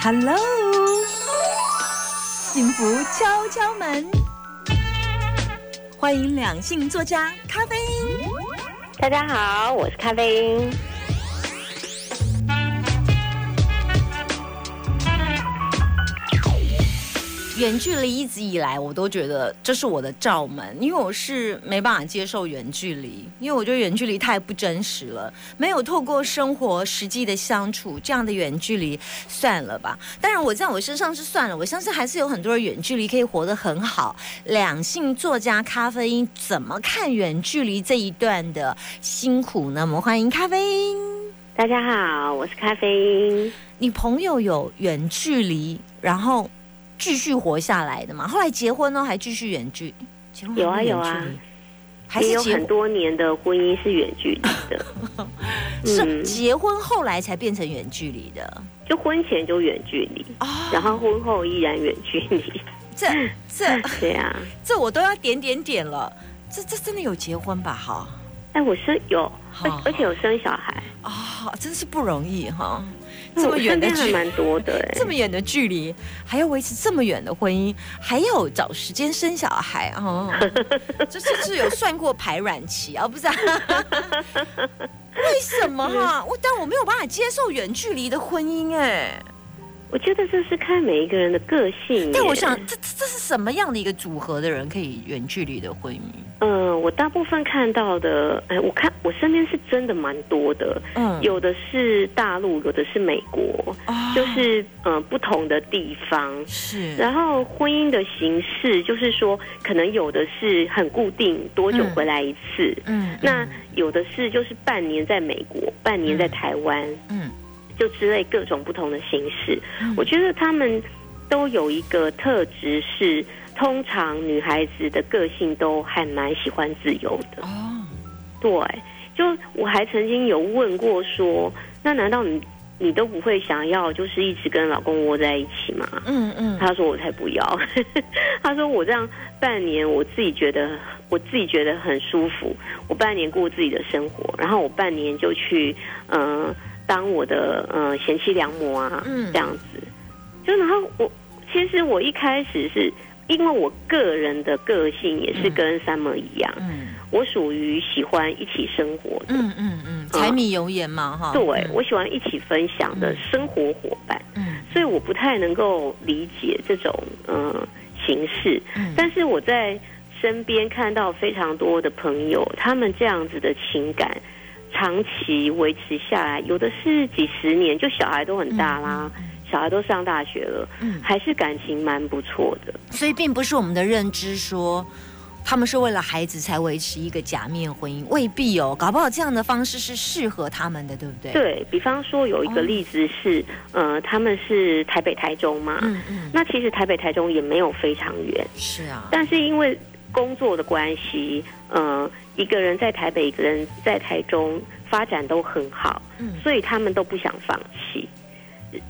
Hello，幸福敲敲门，欢迎两性作家咖啡因。大家好，我是咖啡因。远距离一直以来，我都觉得这是我的罩门，因为我是没办法接受远距离，因为我觉得远距离太不真实了，没有透过生活实际的相处，这样的远距离算了吧。当然，我在我身上是算了，我相信还是有很多人远距离可以活得很好。两性作家咖啡因怎么看远距离这一段的辛苦呢？我们欢迎咖啡因。大家好，我是咖啡因。你朋友有远距离，然后。继续活下来的嘛？后来结婚呢，还继续远距？有啊有啊，还是有很多年的婚姻是远距离的。是结婚后来才变成远距离的，就婚前就远距离，然后婚后依然远距离。这这 对啊，这我都要点点点了。这这真的有结婚吧？哈，哎，我是有，而且有生小孩啊，真是不容易哈。这么远的距蛮多的，这么远的距离，还要维持这么远的婚姻，还要找时间生小孩哦，这是是有算过排卵期啊？不是？为什么哈？我但我没有办法接受远距离的婚姻哎。我觉得这是看每一个人的个性。但我想，这这是什么样的一个组合的人可以远距离的婚姻？嗯，我大部分看到的，哎，我看我身边是真的蛮多的。嗯，有的是大陆，有的是美国，就是嗯不同的地方。是。然后婚姻的形式，就是说，可能有的是很固定，多久回来一次。嗯。那有的是就是半年在美国，半年在台湾。嗯。就之类各种不同的形式，我觉得他们都有一个特质是，通常女孩子的个性都还蛮喜欢自由的。哦，对，就我还曾经有问过说，那难道你你都不会想要就是一直跟老公窝在一起吗？嗯嗯，他说我才不要，他说我这样半年我自己觉得我自己觉得很舒服，我半年过自己的生活，然后我半年就去嗯。当我的呃贤妻良母啊，嗯这样子，就然后我其实我一开始是因为我个人的个性也是跟 Summer 一样，嗯，我属于喜欢一起生活的，嗯嗯嗯，柴米油盐嘛哈，对我喜欢一起分享的生活伙伴，嗯，所以我不太能够理解这种嗯形式，嗯，但是我在身边看到非常多的朋友，他们这样子的情感。长期维持下来，有的是几十年，就小孩都很大啦，小孩都上大学了，嗯还是感情蛮不错的。所以，并不是我们的认知说他们是为了孩子才维持一个假面婚姻，未必哦。搞不好这样的方式是适合他们的，对不对？对比方说，有一个例子是，呃，他们是台北、台中嘛，嗯嗯，那其实台北、台中也没有非常远，是啊，但是因为工作的关系，嗯。一个人在台北，一个人在台中，发展都很好，嗯，所以他们都不想放弃。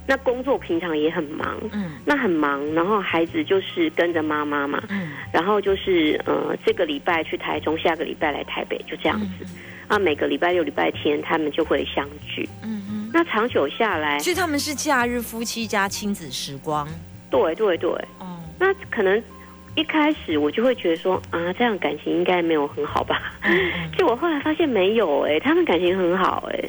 那工作平常也很忙，嗯，那很忙，然后孩子就是跟着妈妈嘛，嗯，然后就是呃，这个礼拜去台中，下个礼拜来台北，就这样子。啊，每个礼拜六、礼拜天他们就会相聚，嗯嗯。那长久下来，其实他们是假日夫妻加亲子时光，对对对，哦，那可能。一开始我就会觉得说啊，这样感情应该没有很好吧？结果后来发现没有哎，他们感情很好哎，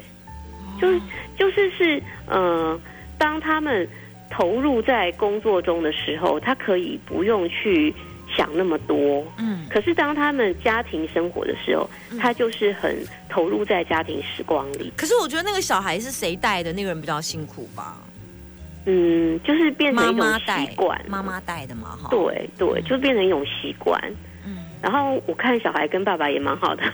就是就是是呃，当他们投入在工作中的时候，他可以不用去想那么多，嗯。可是当他们家庭生活的时候，他就是很投入在家庭时光里。可是我觉得那个小孩是谁带的，那个人比较辛苦吧？嗯，就是变成一种习惯，妈妈带的嘛，哈。对对，就变成一种习惯。嗯，然后我看小孩跟爸爸也蛮好的，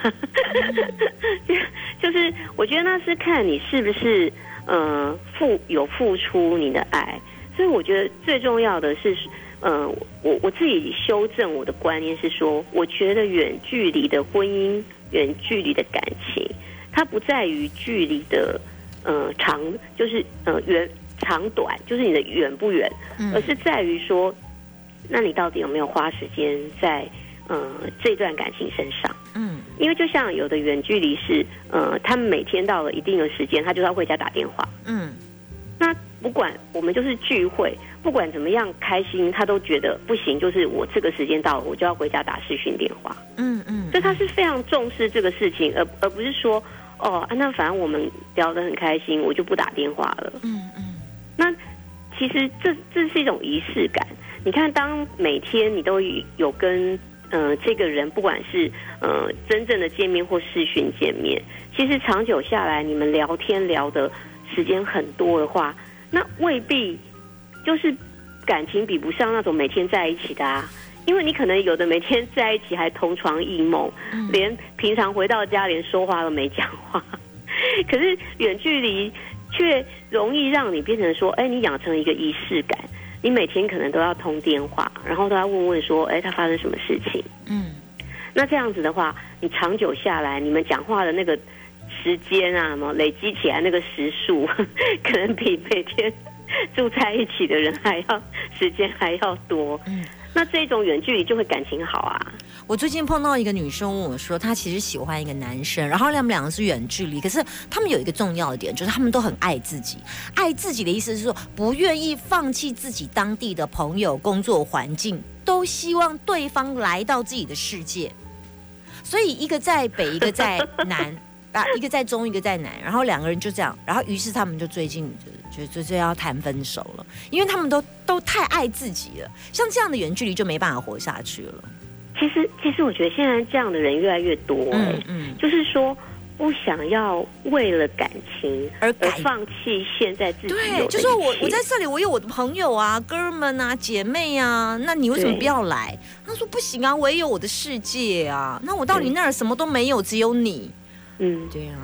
就是我觉得那是看你是不是呃付有付出你的爱，所以我觉得最重要的是，呃，我我自己修正我的观念是说，我觉得远距离的婚姻，远距离的感情，它不在于距离的呃长，就是呃远。长短就是你的远不远，而是在于说，那你到底有没有花时间在呃这段感情身上？嗯，因为就像有的远距离是呃，他们每天到了一定的时间，他就要回家打电话。嗯，那不管我们就是聚会，不管怎么样开心，他都觉得不行。就是我这个时间到了，我就要回家打视讯电话。嗯嗯，所以他是非常重视这个事情，而而不是说哦，那反正我们聊得很开心，我就不打电话了。嗯嗯，那其实这这是一种仪式感。你看，当每天你都有跟呃这个人，不管是呃真正的见面或视讯见面，其实长久下来，你们聊天聊的时间很多的话，那未必就是感情比不上那种每天在一起的啊。因为你可能有的每天在一起还同床异梦，连平常回到家连说话都没讲话，可是远距离却容易让你变成说，哎，你养成一个仪式感。你每天可能都要通电话，然后都要问问说，哎，他发生什么事情？嗯，那这样子的话，你长久下来，你们讲话的那个时间啊，什么累积起来那个时数，可能比每天 住在一起的人还要时间还要多。嗯。那这种远距离就会感情好啊！我最近碰到一个女生问我说，她其实喜欢一个男生，然后他们两个是远距离，可是他们有一个重要的点，就是他们都很爱自己。爱自己的意思是说，不愿意放弃自己当地的朋友、工作环境，都希望对方来到自己的世界。所以一个在北，一个在南。啊，一个在中，一个在南，然后两个人就这样，然后于是他们就最近就就就要谈分手了，因为他们都都太爱自己了，像这样的远距离就没办法活下去了。其实，其实我觉得现在这样的人越来越多，嗯，嗯，就是说不想要为了感情而而放弃现在自己对，就说我我在这里，我有我的朋友啊、哥们啊、姐妹啊，那你为什么不要来？他说不行啊，我也有我的世界啊，那我到你那儿什么都没有，只有你。嗯，对啊，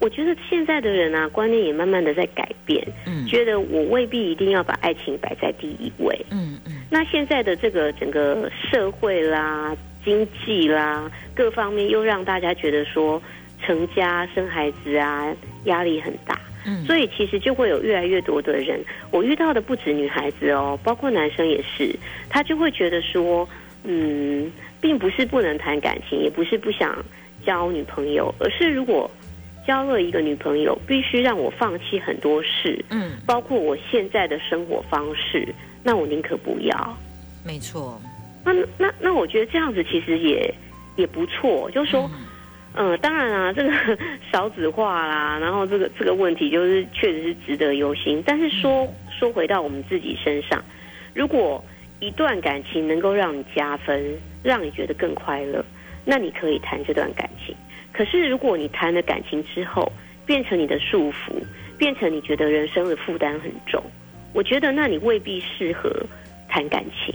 我觉得现在的人啊，观念也慢慢的在改变。嗯，觉得我未必一定要把爱情摆在第一位。嗯嗯，那现在的这个整个社会啦、经济啦各方面，又让大家觉得说成家生孩子啊压力很大。嗯，所以其实就会有越来越多的人，我遇到的不止女孩子哦，包括男生也是，他就会觉得说，嗯，并不是不能谈感情，也不是不想。交女朋友，而是如果交了一个女朋友，必须让我放弃很多事，嗯，包括我现在的生活方式，那我宁可不要。没错，那那那我觉得这样子其实也也不错，就是说，嗯，当然啊，这个 少子化啦，然后这个这个问题就是确实是值得忧心。但是说说回到我们自己身上，如果一段感情能够让你加分，让你觉得更快乐。那你可以谈这段感情，可是如果你谈了感情之后，变成你的束缚，变成你觉得人生的负担很重，我觉得那你未必适合谈感情。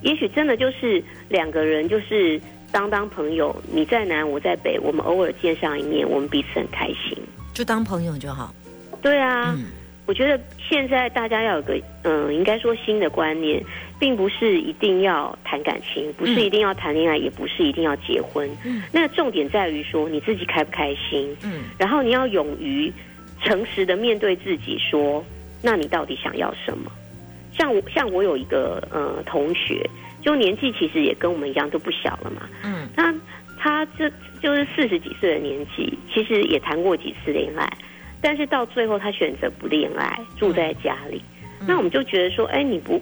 也许真的就是两个人就是当当朋友，你在南我在北，我们偶尔见上一面，我们彼此很开心，就当朋友就好。对啊，我觉得现在大家要有个嗯，应该说新的观念。并不是一定要谈感情，不是一定要谈恋爱，也不是一定要结婚。嗯，那重点在于说你自己开不开心。嗯，然后你要勇于诚实的面对自己，说那你到底想要什么？像我，像我有一个呃同学，就年纪其实也跟我们一样都不小了嘛。嗯，他他这就是四十几岁的年纪，其实也谈过几次恋爱，但是到最后他选择不恋爱，住在家里。那我们就觉得说，哎，你不。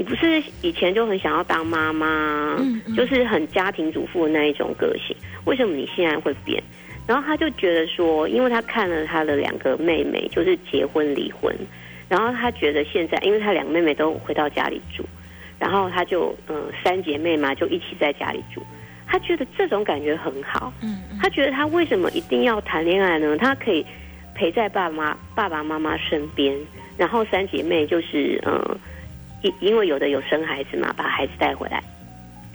你不是以前就很想要当妈妈，就是很家庭主妇的那一种个性，为什么你现在会变？然后他就觉得说，因为他看了他的两个妹妹，就是结婚离婚，然后他觉得现在，因为他两个妹妹都回到家里住，然后他就嗯三姐妹嘛就一起在家里住，他觉得这种感觉很好，嗯，他觉得他为什么一定要谈恋爱呢？他可以陪在爸妈爸爸妈妈身边，然后三姐妹就是嗯。因因为有的有生孩子嘛，把孩子带回来，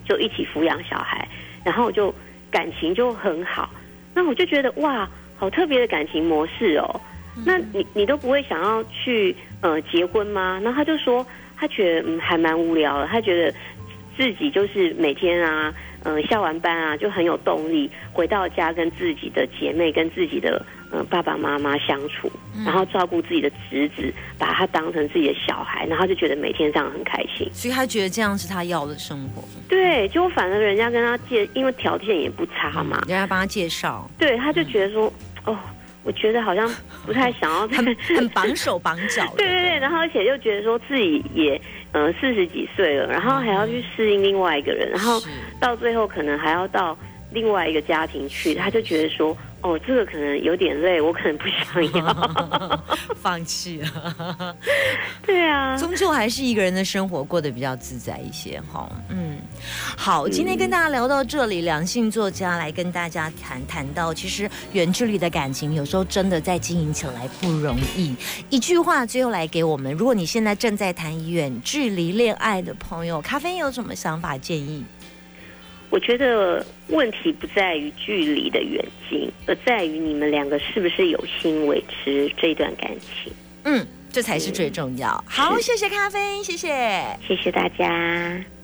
就一起抚养小孩，然后就感情就很好。那我就觉得哇，好特别的感情模式哦。那你你都不会想要去呃结婚吗？然后他就说，他觉得嗯还蛮无聊的，他觉得自己就是每天啊。嗯，下完班啊，就很有动力回到家跟自己的姐妹、跟自己的嗯爸爸妈妈相处，然后照顾自己的侄子，把他当成自己的小孩，然后就觉得每天这样很开心。所以他觉得这样是他要的生活。对，就反正人家跟他介，因为条件也不差嘛，人家帮他介绍。对，他就觉得说，哦，我觉得好像不太想要，很 很绑手绑脚。对对对，然后而且又觉得说自己也呃四十几岁了，然后还要去适应另外一个人，然后到最后可能还要到另外一个家庭去，他就觉得说。哦，这个可能有点累，我可能不想要 放弃了。对啊，终究还是一个人的生活过得比较自在一些哈。嗯，好，今天跟大家聊到这里，两性作家来跟大家谈谈到，其实远距离的感情有时候真的在经营起来不容易。一句话，最后来给我们，如果你现在正在谈远距离恋爱的朋友，咖啡有什么想法建议？我觉得问题不在于距离的远近，而在于你们两个是不是有心维持这段感情。嗯，这才是最重要。好，谢谢咖啡，谢谢，谢谢大家。